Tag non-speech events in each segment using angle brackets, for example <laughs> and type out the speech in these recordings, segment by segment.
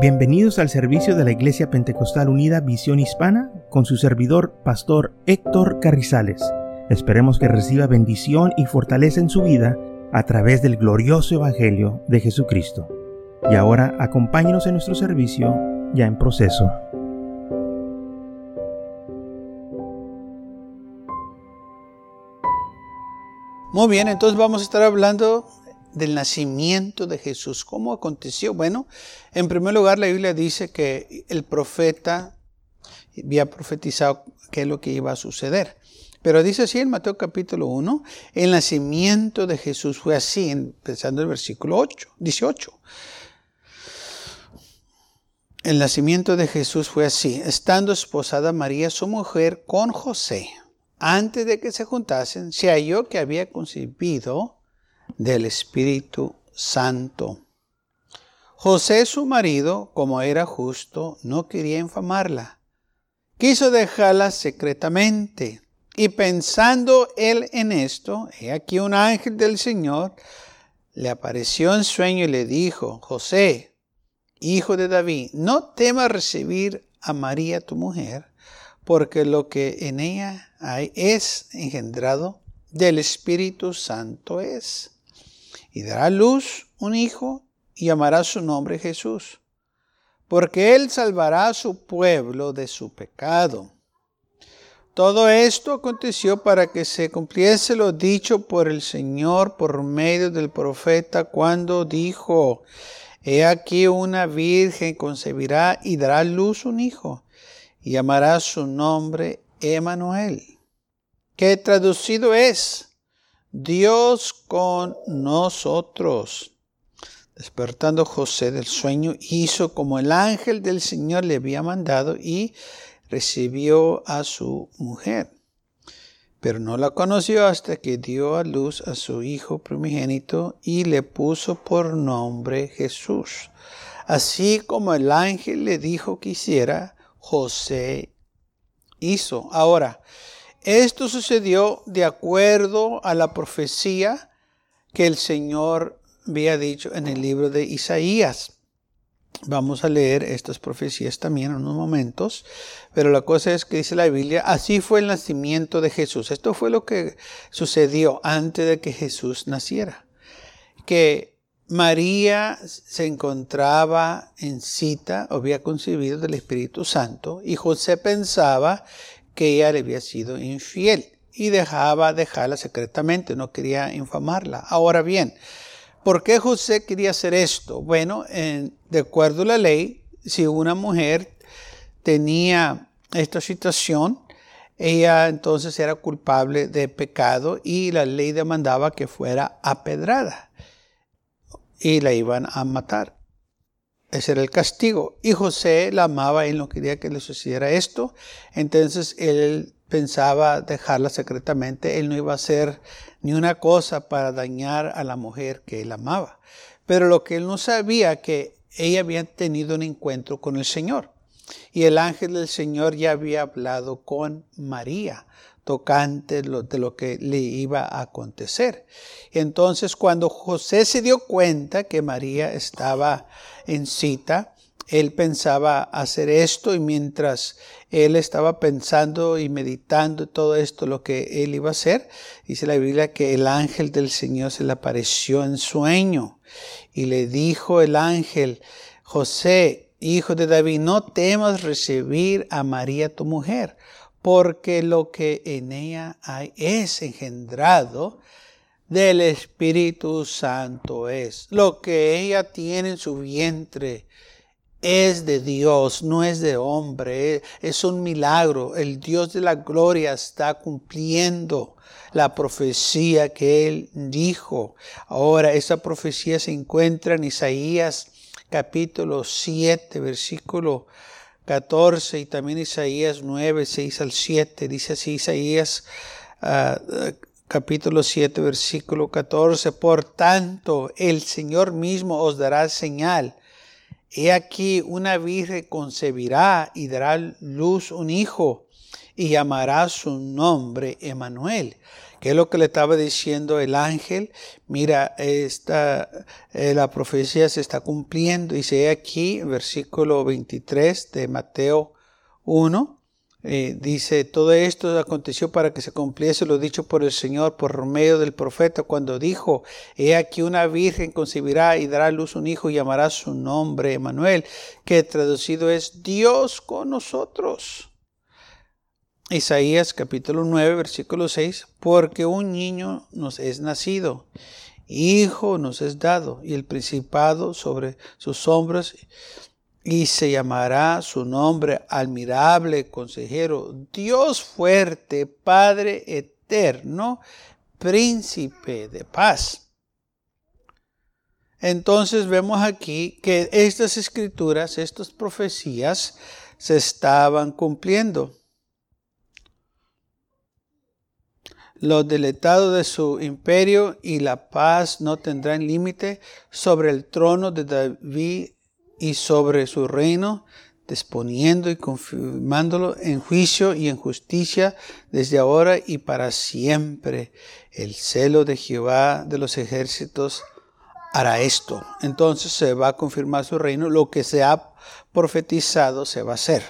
Bienvenidos al servicio de la Iglesia Pentecostal Unida Visión Hispana con su servidor, Pastor Héctor Carrizales. Esperemos que reciba bendición y fortaleza en su vida a través del glorioso Evangelio de Jesucristo. Y ahora acompáñenos en nuestro servicio ya en proceso. Muy bien, entonces vamos a estar hablando del nacimiento de Jesús. ¿Cómo aconteció? Bueno, en primer lugar la Biblia dice que el profeta había profetizado qué es lo que iba a suceder. Pero dice así en Mateo capítulo 1, el nacimiento de Jesús fue así, empezando el versículo 8, 18. El nacimiento de Jesús fue así, estando esposada María, su mujer, con José. Antes de que se juntasen, se halló que había concebido del Espíritu Santo. José, su marido, como era justo, no quería infamarla. Quiso dejarla secretamente. Y pensando él en esto, he aquí un ángel del Señor le apareció en sueño y le dijo, José, hijo de David, no temas recibir a María tu mujer, porque lo que en ella hay es engendrado del Espíritu Santo es y dará luz un hijo y llamará su nombre Jesús, porque él salvará a su pueblo de su pecado. Todo esto aconteció para que se cumpliese lo dicho por el Señor por medio del profeta cuando dijo, He aquí una virgen concebirá y dará luz un hijo, y llamará su nombre Emanuel, que traducido es Dios con nosotros. Despertando José del sueño, hizo como el ángel del Señor le había mandado y recibió a su mujer. Pero no la conoció hasta que dio a luz a su hijo primogénito y le puso por nombre Jesús. Así como el ángel le dijo que hiciera, José hizo. Ahora, esto sucedió de acuerdo a la profecía que el Señor había dicho en el libro de Isaías. Vamos a leer estas profecías también en unos momentos, pero la cosa es que dice la Biblia, así fue el nacimiento de Jesús. Esto fue lo que sucedió antes de que Jesús naciera. Que María se encontraba en cita, había concebido del Espíritu Santo, y José pensaba que ella le había sido infiel y dejaba dejarla secretamente, no quería infamarla. Ahora bien, ¿por qué José quería hacer esto? Bueno, de acuerdo a la ley, si una mujer tenía esta situación, ella entonces era culpable de pecado y la ley demandaba que fuera apedrada y la iban a matar. Ese era el castigo. Y José la amaba, y no quería que le sucediera esto. Entonces él pensaba dejarla secretamente. Él no iba a hacer ni una cosa para dañar a la mujer que él amaba. Pero lo que él no sabía que ella había tenido un encuentro con el Señor. Y el ángel del Señor ya había hablado con María tocante de lo que le iba a acontecer. Entonces, cuando José se dio cuenta que María estaba en cita, él pensaba hacer esto y mientras él estaba pensando y meditando todo esto, lo que él iba a hacer, dice la Biblia que el ángel del Señor se le apareció en sueño y le dijo el ángel, José, hijo de David, no temas recibir a María tu mujer, porque lo que en ella hay es engendrado del Espíritu Santo es. Lo que ella tiene en su vientre es de Dios, no es de hombre, es un milagro. El Dios de la gloria está cumpliendo la profecía que él dijo. Ahora, esa profecía se encuentra en Isaías capítulo 7, versículo 14 y también Isaías 9, 6 al 7. Dice así Isaías ah, capítulo 7, versículo 14. Por tanto, el Señor mismo os dará señal. He aquí una virgen concebirá y dará luz un hijo y llamará su nombre Emanuel, ¿Qué es lo que le estaba diciendo el ángel? Mira, esta, eh, la profecía se está cumpliendo. Dice aquí, versículo 23 de Mateo 1. Eh, dice, todo esto aconteció para que se cumpliese lo dicho por el Señor por medio del profeta cuando dijo, he aquí una virgen concebirá y dará a luz un hijo y llamará su nombre Emanuel, que traducido es Dios con nosotros. Isaías capítulo 9 versículo 6, porque un niño nos es nacido, hijo nos es dado, y el principado sobre sus hombros y se llamará su nombre admirable, consejero, Dios fuerte, Padre eterno, príncipe de paz. Entonces vemos aquí que estas escrituras, estas profecías, se estaban cumpliendo. Los deletados de su imperio y la paz no tendrán límite sobre el trono de David y sobre su reino, disponiendo y confirmándolo en juicio y en justicia desde ahora y para siempre. El celo de Jehová de los ejércitos hará esto. Entonces se va a confirmar su reino. Lo que se ha profetizado se va a hacer.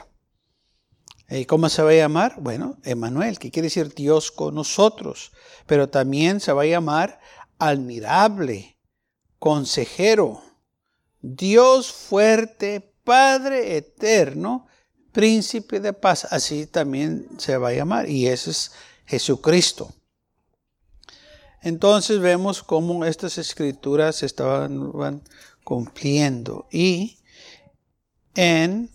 ¿Y cómo se va a llamar? Bueno, Emanuel, que quiere decir Dios con nosotros. Pero también se va a llamar admirable, consejero Dios fuerte, Padre eterno, príncipe de paz. Así también se va a llamar. Y ese es Jesucristo. Entonces vemos cómo estas escrituras se estaban cumpliendo. Y en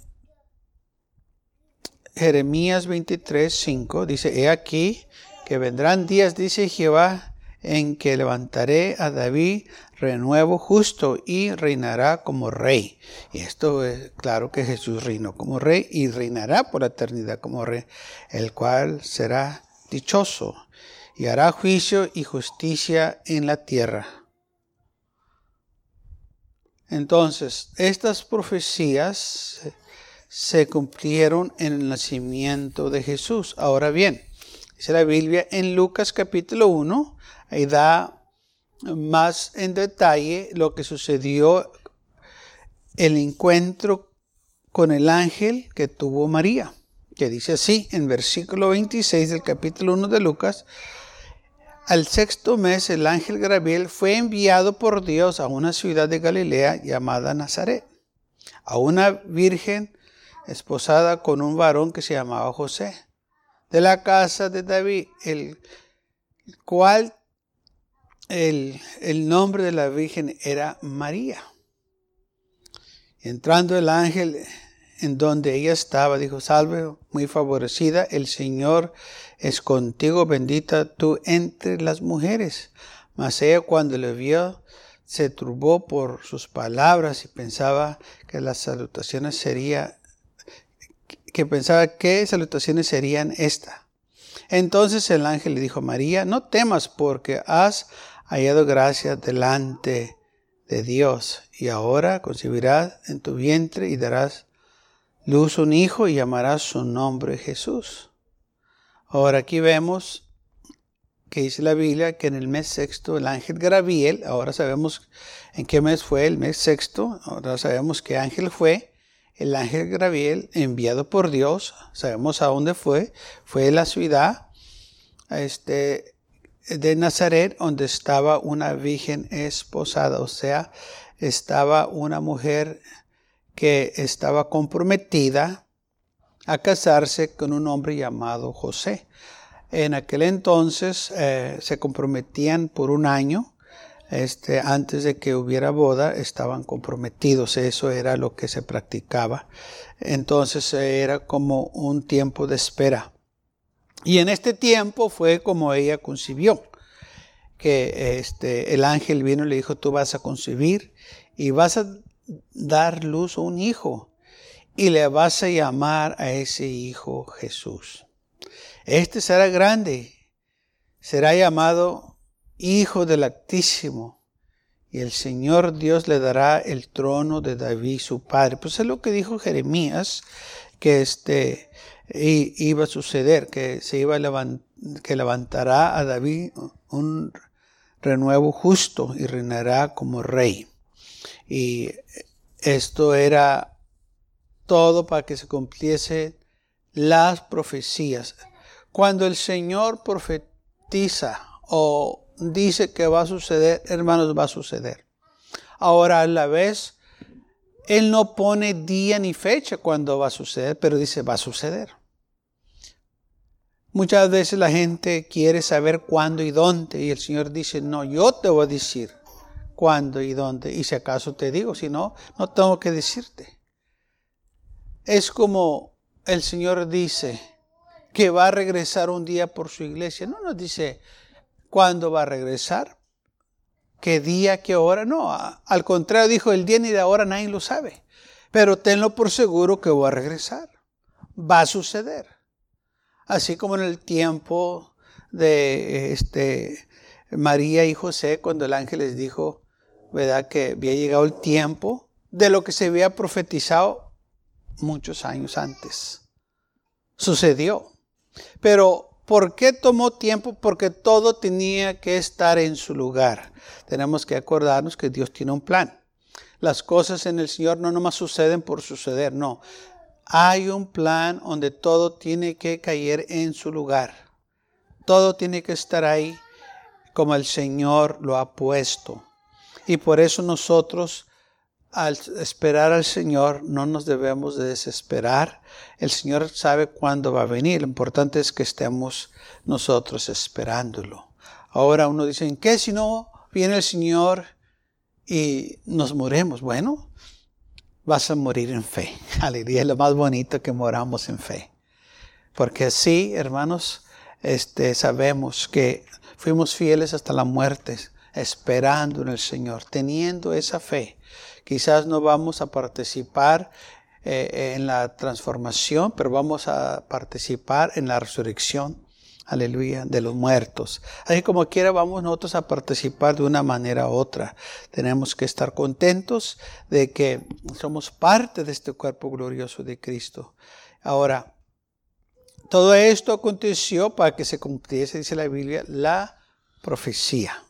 Jeremías 23, 5 dice, he aquí que vendrán días, dice Jehová, en que levantaré a David renuevo justo y reinará como rey. Y esto es claro que Jesús reinó como rey y reinará por la eternidad como rey, el cual será dichoso y hará juicio y justicia en la tierra. Entonces, estas profecías se cumplieron en el nacimiento de Jesús. Ahora bien, dice la Biblia en Lucas capítulo 1, ahí da más en detalle lo que sucedió el encuentro con el ángel que tuvo María, que dice así en versículo 26 del capítulo 1 de Lucas, al sexto mes el ángel Gabriel fue enviado por Dios a una ciudad de Galilea llamada Nazaret, a una virgen esposada con un varón que se llamaba José, de la casa de David, el cual el, nombre de la Virgen era María. Entrando el ángel en donde ella estaba, dijo, salve, muy favorecida, el Señor es contigo, bendita tú entre las mujeres. Mas ella cuando le vio, se turbó por sus palabras y pensaba que las salutaciones serían, que pensaba que salutaciones serían esta. Entonces el ángel le dijo, María, no temas porque has hallado gracia delante de Dios. Y ahora concebirás en tu vientre y darás luz un hijo y llamarás su nombre Jesús. Ahora aquí vemos que dice la Biblia que en el mes sexto el ángel Gabriel, ahora sabemos en qué mes fue el mes sexto, ahora sabemos qué ángel fue, el ángel Gabriel enviado por Dios, sabemos a dónde fue, fue la ciudad este, de Nazaret, donde estaba una virgen esposada, o sea, estaba una mujer que estaba comprometida a casarse con un hombre llamado José. En aquel entonces eh, se comprometían por un año, este, antes de que hubiera boda, estaban comprometidos, eso era lo que se practicaba. Entonces era como un tiempo de espera. Y en este tiempo fue como ella concibió, que este, el ángel vino y le dijo, tú vas a concebir y vas a dar luz a un hijo y le vas a llamar a ese hijo Jesús. Este será grande, será llamado Hijo del Altísimo y el Señor Dios le dará el trono de David su padre. Pues es lo que dijo Jeremías, que este, iba a suceder, que se iba a que levantará a David un renuevo justo y reinará como rey. Y esto era todo para que se cumpliese las profecías. Cuando el Señor profetiza o dice que va a suceder, hermanos, va a suceder. Ahora a la vez, Él no pone día ni fecha cuando va a suceder, pero dice va a suceder. Muchas veces la gente quiere saber cuándo y dónde y el Señor dice, no, yo te voy a decir cuándo y dónde. Y si acaso te digo, si no, no tengo que decirte. Es como el Señor dice que va a regresar un día por su iglesia. No nos dice cuándo va a regresar, qué día, qué hora. No, al contrario dijo, el día ni de ahora nadie lo sabe. Pero tenlo por seguro que va a regresar. Va a suceder así como en el tiempo de este, María y José, cuando el ángel les dijo, ¿verdad? Que había llegado el tiempo de lo que se había profetizado muchos años antes. Sucedió. Pero, ¿por qué tomó tiempo? Porque todo tenía que estar en su lugar. Tenemos que acordarnos que Dios tiene un plan. Las cosas en el Señor no nomás suceden por suceder, no. Hay un plan donde todo tiene que caer en su lugar. Todo tiene que estar ahí como el Señor lo ha puesto. Y por eso nosotros, al esperar al Señor, no nos debemos de desesperar. El Señor sabe cuándo va a venir. Lo importante es que estemos nosotros esperándolo. Ahora uno dice, ¿en qué si no viene el Señor y nos moremos? Bueno, vas a morir en fe. <laughs> Aleluya, es lo más bonito que moramos en fe. Porque sí, hermanos, este, sabemos que fuimos fieles hasta la muerte, esperando en el Señor, teniendo esa fe. Quizás no vamos a participar eh, en la transformación, pero vamos a participar en la resurrección aleluya, de los muertos. Así como quiera vamos nosotros a participar de una manera u otra. Tenemos que estar contentos de que somos parte de este cuerpo glorioso de Cristo. Ahora, todo esto aconteció para que se cumpliese, dice la Biblia, la profecía.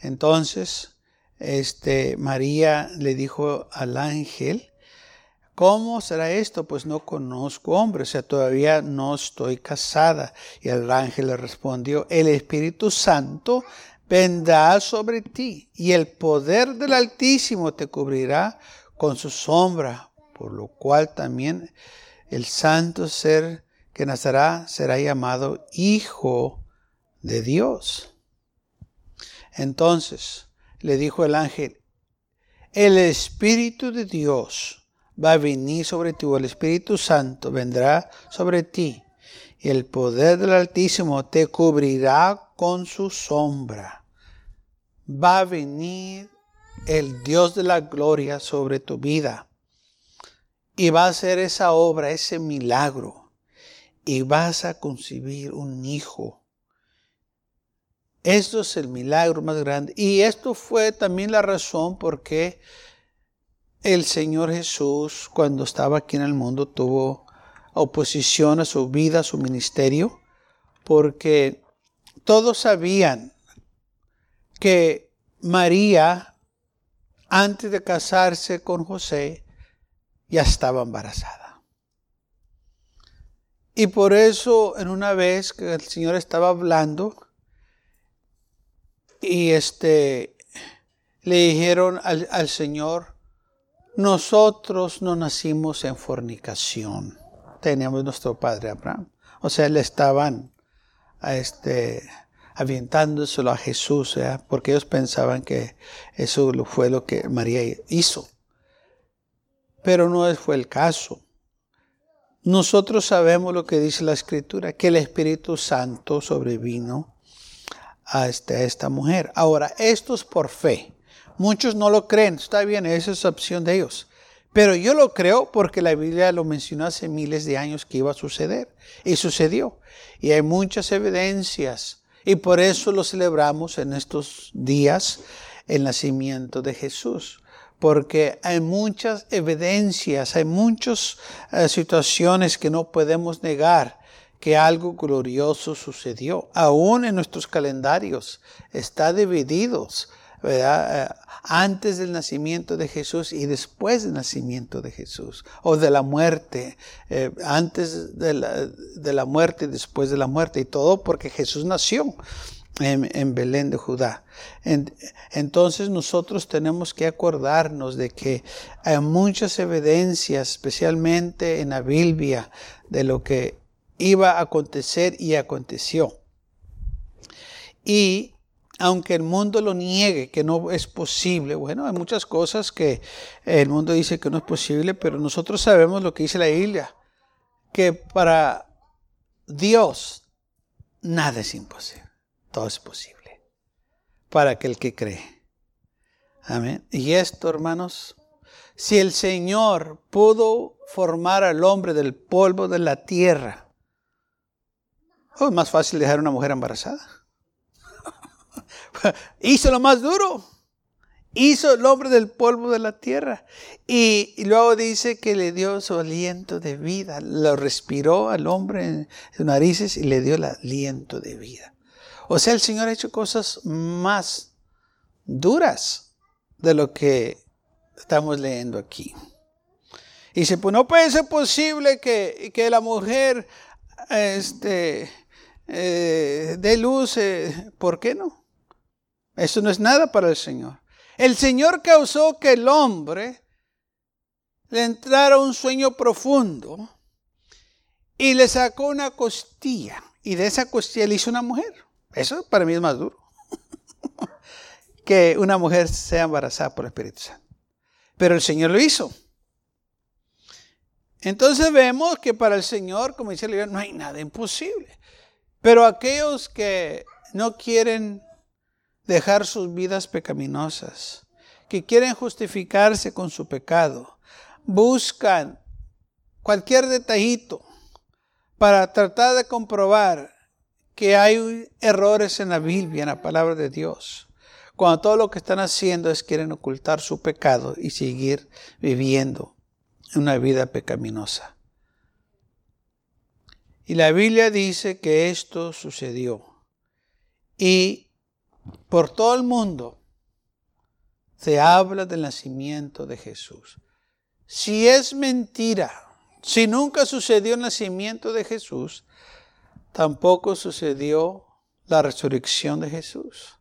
Entonces, este, María le dijo al ángel, ¿Cómo será esto? Pues no conozco hombre, o sea, todavía no estoy casada. Y el ángel le respondió, el Espíritu Santo vendrá sobre ti y el poder del Altísimo te cubrirá con su sombra, por lo cual también el santo ser que nacerá será llamado Hijo de Dios. Entonces le dijo el ángel, el Espíritu de Dios va a venir sobre ti, o el Espíritu Santo vendrá sobre ti, y el poder del Altísimo te cubrirá con su sombra. Va a venir el Dios de la gloria sobre tu vida, y va a hacer esa obra, ese milagro, y vas a concebir un hijo. Esto es el milagro más grande. Y esto fue también la razón por qué el Señor Jesús, cuando estaba aquí en el mundo, tuvo oposición a su vida, a su ministerio, porque todos sabían que María, antes de casarse con José, ya estaba embarazada. Y por eso, en una vez que el Señor estaba hablando, y este, le dijeron al, al Señor, nosotros no nacimos en fornicación. Teníamos nuestro padre Abraham. O sea, le estaban este, avientándoselo a Jesús, porque ellos pensaban que eso fue lo que María hizo. Pero no fue el caso. Nosotros sabemos lo que dice la Escritura, que el Espíritu Santo sobrevino a, este, esta mujer. Ahora, esto es por fe. Muchos no lo creen, está bien, esa es opción de ellos. Pero yo lo creo porque la Biblia lo mencionó hace miles de años que iba a suceder. Y sucedió. Y hay muchas evidencias. Y por eso lo celebramos en estos días, el nacimiento de Jesús. Porque hay muchas evidencias, hay muchas eh, situaciones que no podemos negar que algo glorioso sucedió. Aún en nuestros calendarios está divididos, ¿verdad? Eh, antes del nacimiento de Jesús y después del nacimiento de Jesús, o de la muerte, eh, antes de la, muerte y después de la muerte, y todo porque Jesús nació en, en Belén de Judá. entonces nosotros tenemos que acordarnos de que hay muchas evidencias, especialmente en la Biblia, de lo que iba a acontecer y aconteció. Y aunque el mundo lo niegue, que no es posible, bueno, hay muchas cosas que el mundo dice que no es posible, pero nosotros sabemos lo que dice la Biblia, que para Dios nada es imposible, todo es posible, para aquel que cree. Amén. Y esto, hermanos, si el Señor pudo formar al hombre del polvo de la tierra, oh, es más fácil dejar a una mujer embarazada. <laughs> hizo lo más duro. Hizo el hombre del polvo de la tierra. Y, luego dice que le dio su aliento de vida. Lo respiró al hombre en sus narices y le dio el aliento de vida. O sea, el Señor ha hecho cosas más duras de lo que estamos leyendo aquí. Y dice, pues no puede ser posible que, que la mujer este, eh, dé luz. Eh, ¿Por qué no? Eso no es nada para el Señor. El Señor causó que el hombre le entrara un sueño profundo y le sacó una costilla. Y de esa costilla le hizo una mujer. Eso para mí es más duro. <laughs> que una mujer sea embarazada por el Espíritu Santo. Pero el Señor lo hizo. Entonces vemos que para el Señor, como dice el no hay nada imposible. Pero aquellos que no quieren dejar sus vidas pecaminosas, que quieren justificarse con su pecado, buscan cualquier detallito para tratar de comprobar que hay errores en la Biblia, en la palabra de Dios, cuando todo lo que están haciendo es quieren ocultar su pecado y seguir viviendo una vida pecaminosa. Y la Biblia dice que esto sucedió. Y por todo el mundo se habla del nacimiento de Jesús. Si es mentira, si nunca sucedió el nacimiento de Jesús, tampoco sucedió la resurrección de Jesús.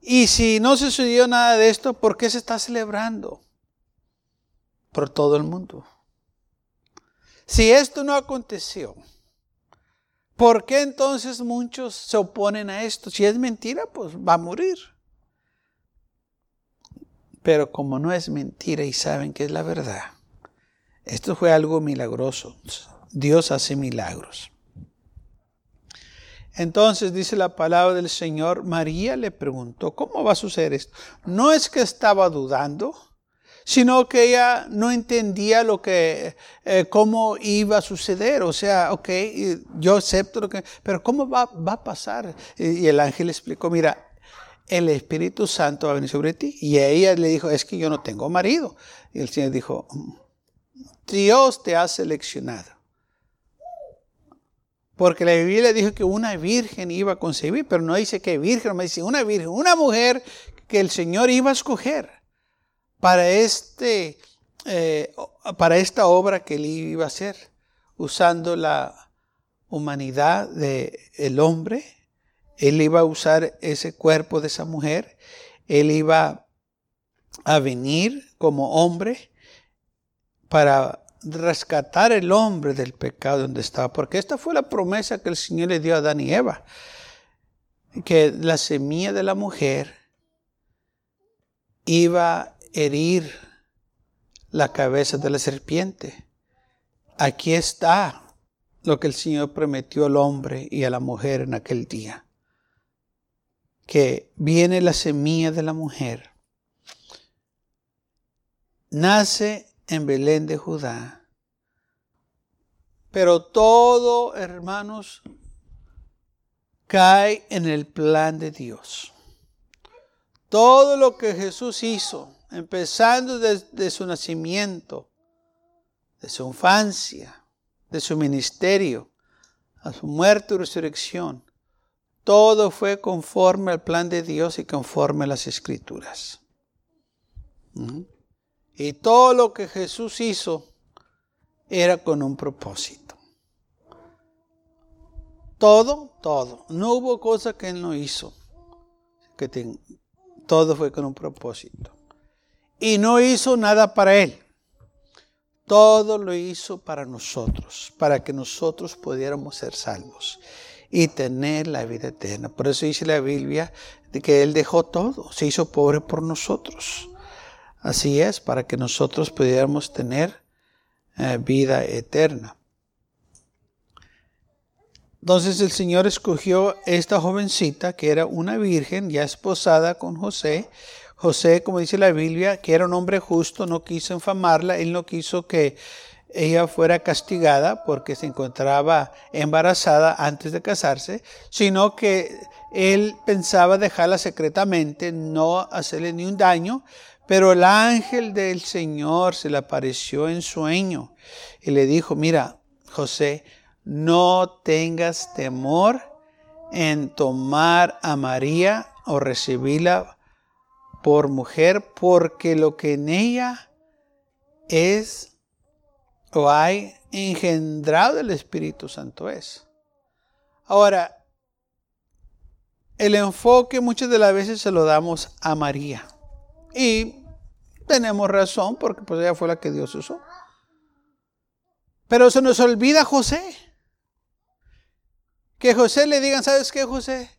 Y si no sucedió nada de esto, ¿por qué se está celebrando? Por todo el mundo. Si esto no aconteció, ¿Por qué entonces muchos se oponen a esto? Si es mentira, pues va a morir. Pero como no es mentira y saben que es la verdad, esto fue algo milagroso. Dios hace milagros. Entonces dice la palabra del Señor, María le preguntó, ¿cómo va a suceder esto? No es que estaba dudando, sino que ella no entendía lo que, eh, cómo iba a suceder. O sea, ok, yo acepto lo que, pero ¿cómo va, va a pasar? Y, el ángel explicó, mira, el Espíritu Santo va a venir sobre ti. Y ella le dijo, es que yo no tengo marido. Y el Señor dijo, Dios te ha seleccionado. Porque la Biblia dijo que una virgen iba a concebir, pero no dice que virgen, me dice una virgen, una mujer que el Señor iba a escoger para, este, eh, para esta obra que él iba a hacer, usando la humanidad del el hombre. Él iba a usar ese cuerpo de esa mujer. Él iba a venir como hombre para rescatar el hombre del pecado donde estaba. Porque esta fue la promesa que el Señor le dio a Adán y Eva. Que la semilla de la mujer iba herir la cabeza de la serpiente. Aquí está lo que el Señor prometió al hombre y a la mujer en aquel día. Que viene la semilla de la mujer. Nace en Belén de Judá. Pero todo, hermanos, cae en el plan de Dios. Todo lo que Jesús hizo empezando desde su nacimiento, de su infancia, de su ministerio, a su muerte y resurrección, todo fue conforme al plan de Dios y conforme a las escrituras. Y todo lo que Jesús hizo era con un propósito. Todo, todo. No hubo cosa que Él no hizo. Que todo fue con un propósito. Y no hizo nada para Él. Todo lo hizo para nosotros, para que nosotros pudiéramos ser salvos y tener la vida eterna. Por eso dice la Biblia que Él dejó todo, se hizo pobre por nosotros. Así es, para que nosotros pudiéramos tener eh, vida eterna. Entonces el Señor escogió esta jovencita que era una virgen ya esposada con José. José, como dice la Biblia, que era un hombre justo, no quiso infamarla, él no quiso que ella fuera castigada porque se encontraba embarazada antes de casarse, sino que él pensaba dejarla secretamente, no hacerle ni un daño, pero el ángel del Señor se le apareció en sueño y le dijo, mira, José, no tengas temor en tomar a María o recibirla por mujer, porque lo que en ella es o hay engendrado el Espíritu Santo es. Ahora, el enfoque muchas de las veces se lo damos a María. Y tenemos razón porque pues ella fue la que Dios usó. Pero se nos olvida José. Que José le digan, ¿sabes qué, José?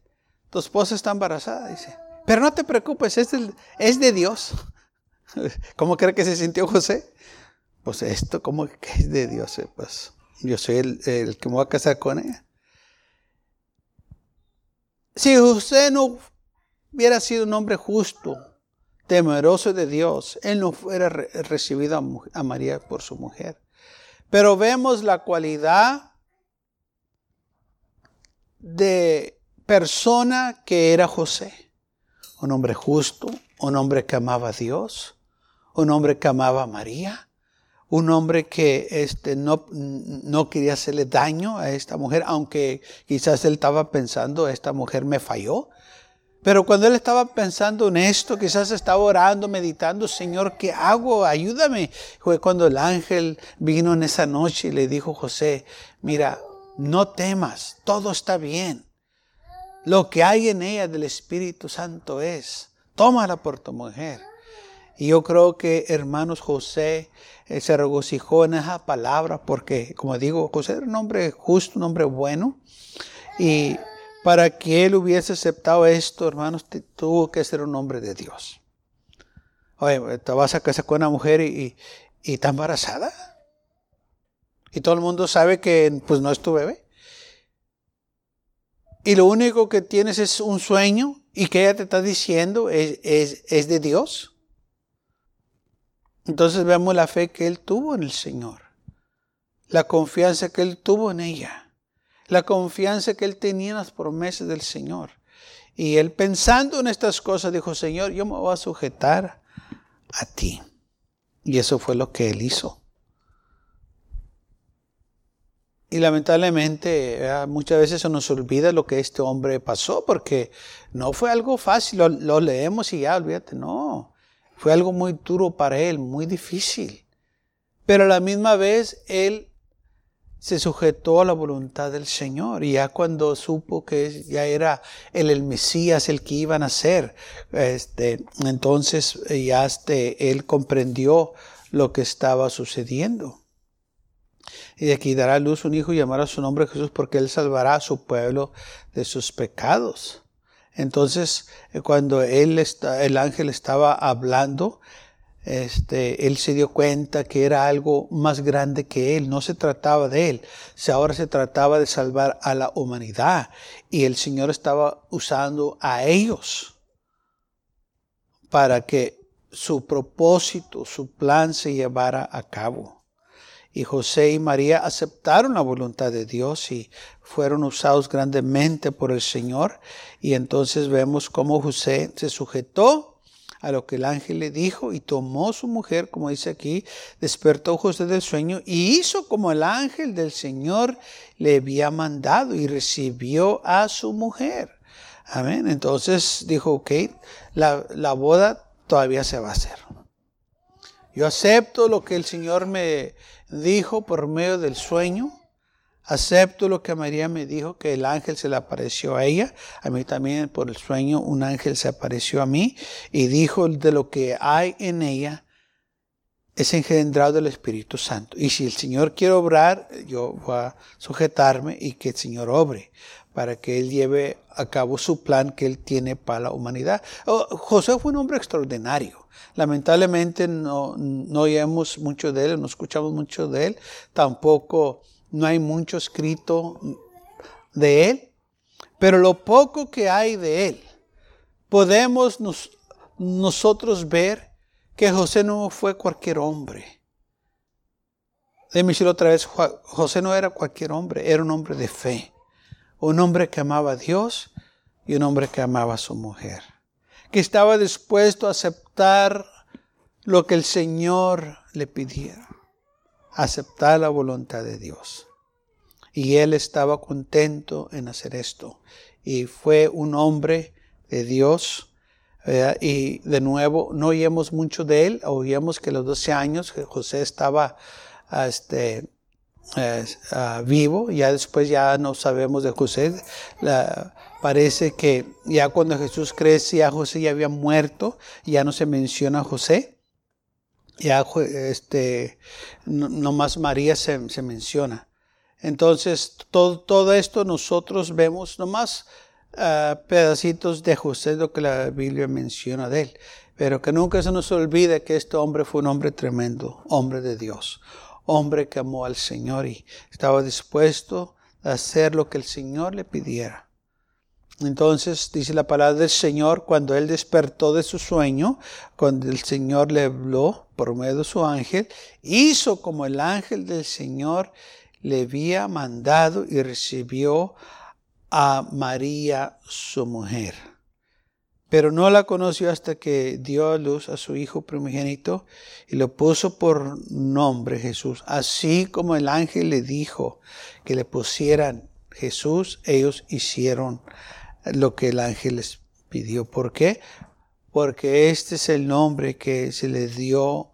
Tu esposa está embarazada, dice. Pero no te preocupes, es de, Dios. <laughs> ¿Cómo cree que se sintió José? Pues esto, ¿cómo es de Dios? Eh, pues yo soy el, que me voy a casar con ella. Si José no hubiera sido un hombre justo, temeroso de Dios, él no fuera recibido a, María por su mujer. Pero vemos la cualidad de persona que era José. Un hombre justo, un hombre que amaba a Dios, un hombre que amaba a María, un hombre que este, no, no quería hacerle daño a esta mujer, aunque quizás él estaba pensando, esta mujer me falló, pero cuando él estaba pensando en esto, quizás estaba orando, meditando, Señor, ¿qué hago? Ayúdame. Fue cuando el ángel vino en esa noche y le dijo, José, mira, no temas, todo está bien. Lo que hay en ella del Espíritu Santo es, tómala por tu mujer. Y yo creo que hermanos José eh, se regocijó en esa palabra porque, como digo, José era un hombre justo, un hombre bueno. Y para que él hubiese aceptado esto, hermanos, tuvo que ser un hombre de Dios. Oye, te vas a casar con una mujer y, está embarazada. Y todo el mundo sabe que pues no es tu bebé. Y lo único que tienes es un sueño y que ella te está diciendo es, es de Dios. Entonces vemos la fe que él tuvo en el Señor. La confianza que él tuvo en ella la confianza que él tenía en las promesas del Señor. Y él pensando en estas cosas dijo, Señor, yo me voy a sujetar a ti. Y eso fue lo que él hizo. Y lamentablemente muchas veces se nos olvida lo que este hombre pasó, porque no fue algo fácil, lo, leemos y ya, olvídate, no. Fue algo muy duro para él, muy difícil. Pero a la misma vez él se sujetó a la voluntad del Señor y ya cuando supo que ya era el, el Mesías el que iban a ser, este, entonces ya este, él comprendió lo que estaba sucediendo. Y de aquí dará a luz un hijo y llamará su nombre Jesús porque él salvará a su pueblo de sus pecados. Entonces, eh, cuando él está, el ángel estaba hablando, este, él se dio cuenta que era algo más grande que él, no se trataba de él, ahora se trataba de salvar a la humanidad y el Señor estaba usando a ellos para que su propósito, su plan se llevara a cabo. Y José y María aceptaron la voluntad de Dios y fueron usados grandemente por el Señor. Y entonces vemos cómo José se sujetó a lo que el ángel le dijo y tomó su mujer, como dice aquí, despertó José del sueño y hizo como el ángel del Señor le había mandado y recibió a su mujer. Amén. Entonces dijo, ok, la, la boda todavía se va a hacer. Yo acepto lo que el Señor me dijo por medio del sueño Acepto lo que María me dijo, que el ángel se le apareció a ella. A mí también por el sueño un ángel se apareció a mí y dijo de lo que hay en ella es engendrado del Espíritu Santo. Y si el Señor quiere obrar, yo voy a sujetarme y que el Señor obre para que Él lleve a cabo su plan que Él tiene para la humanidad. Oh, José fue un hombre extraordinario. Lamentablemente no, oímos mucho de Él, no escuchamos mucho de Él. Tampoco no hay mucho escrito de él, pero lo poco que hay de él, podemos nosotros ver que José no fue cualquier hombre. Déjeme decirlo otra vez, José no era cualquier hombre, era un hombre de fe, un hombre que amaba a Dios y un hombre que amaba a su mujer, que estaba dispuesto a aceptar lo que el Señor le pidiera aceptar la voluntad de Dios. Y él estaba contento en hacer esto. Y fue un hombre de Dios. Y de nuevo, no oíamos mucho de él. Oíamos que a los 12 años José estaba este, vivo. Ya después ya no sabemos de José. Parece que ya cuando Jesús crece, ya José ya había muerto. Ya no se menciona a José ya este, no, más María se, menciona. Entonces, todo, todo, esto nosotros vemos nomás uh, pedacitos de José, lo que la Biblia menciona de él. Pero que nunca se nos olvide que este hombre fue un hombre tremendo, hombre de Dios, hombre que amó al Señor y estaba dispuesto a hacer lo que el Señor le pidiera. Entonces dice la palabra del Señor, cuando él despertó de su sueño, cuando el Señor le habló por medio de su ángel, hizo como el ángel del Señor le había mandado y recibió a María su mujer. Pero no la conoció hasta que dio a luz a su hijo primogénito y lo puso por nombre Jesús. Así como el ángel le dijo que le pusieran Jesús, ellos hicieron lo que el ángel les pidió. ¿Por qué? Porque este es el nombre que se le dio,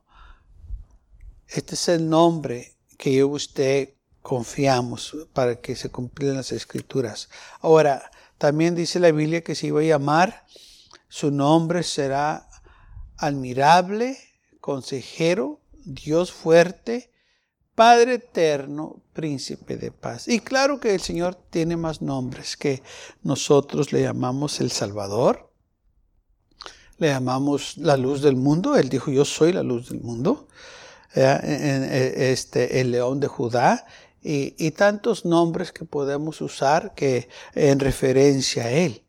este es el nombre que yo usted confiamos para que se cumplan las escrituras. Ahora, también dice la Biblia que se iba a llamar, su nombre será admirable, consejero, Dios fuerte, Padre eterno, príncipe de paz. Y claro que el Señor tiene más nombres que nosotros le llamamos el Salvador, le llamamos la luz del mundo. Él dijo, yo soy la luz del mundo. Este, el león de Judá y, y tantos nombres que podemos usar que en referencia a Él.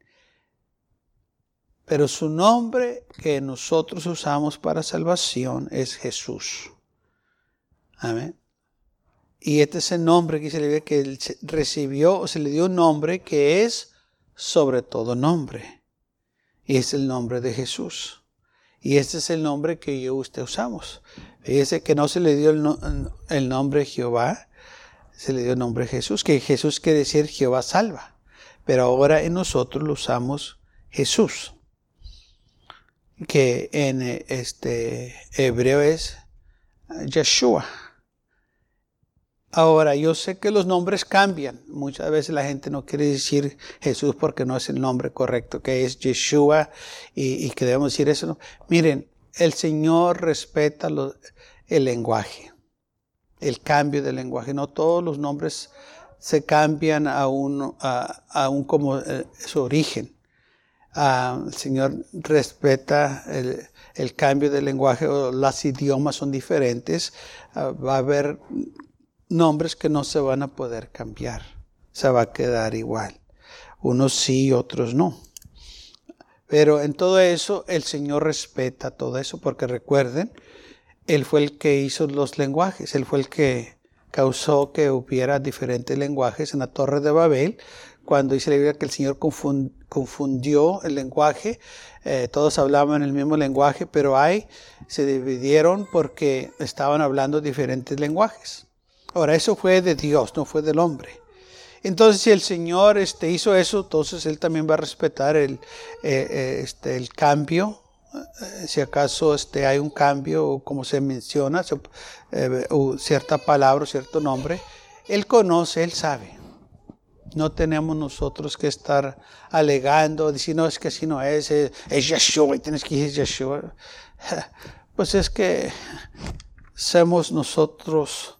Pero su nombre que nosotros usamos para salvación es Jesús. Amén. Y este es el nombre que se le ve que recibió, o se le dio un nombre que es sobre todo nombre. Y es el nombre de Jesús. Y este es el nombre que yo y usted usamos. Fíjese que no se le dio el, nombre Jehová, se le dio el nombre Jesús, que Jesús quiere decir Jehová salva. Pero ahora en nosotros lo usamos Jesús. Que en este hebreo es Yeshua. Ahora, yo sé que los nombres cambian. Muchas veces la gente no quiere decir Jesús porque no es el nombre correcto, que es Yeshua y, que debemos decir eso. Miren, el Señor respeta el lenguaje, el cambio del lenguaje. No todos los nombres se cambian aún, un como eh, su origen. Ah, el Señor respeta el, el, cambio del lenguaje, o los idiomas son diferentes. Ah, va a haber nombres que no se van a poder cambiar. Se va a quedar igual. Unos sí, otros no. Pero en todo eso el Señor respeta todo eso porque recuerden, Él fue el que hizo los lenguajes, Él fue el que causó que hubiera diferentes lenguajes en la torre de Babel cuando dice la Biblia que el Señor confundió el lenguaje, eh, todos hablaban el mismo lenguaje, pero hay, se dividieron porque estaban hablando diferentes lenguajes. Ahora, eso fue de Dios, no fue del hombre. Entonces, si el Señor este, hizo eso, entonces Él también va a respetar el, eh, eh, este, el cambio. Si acaso este, hay un cambio, como se menciona, cierta palabra, o cierto nombre, Él conoce, Él sabe. No tenemos nosotros que estar alegando, diciendo, no, es que así no es, es, Yeshua, y tienes que decir Yeshua. <laughs> Pues es que <laughs> somos nosotros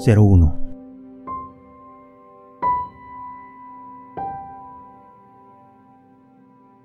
78501.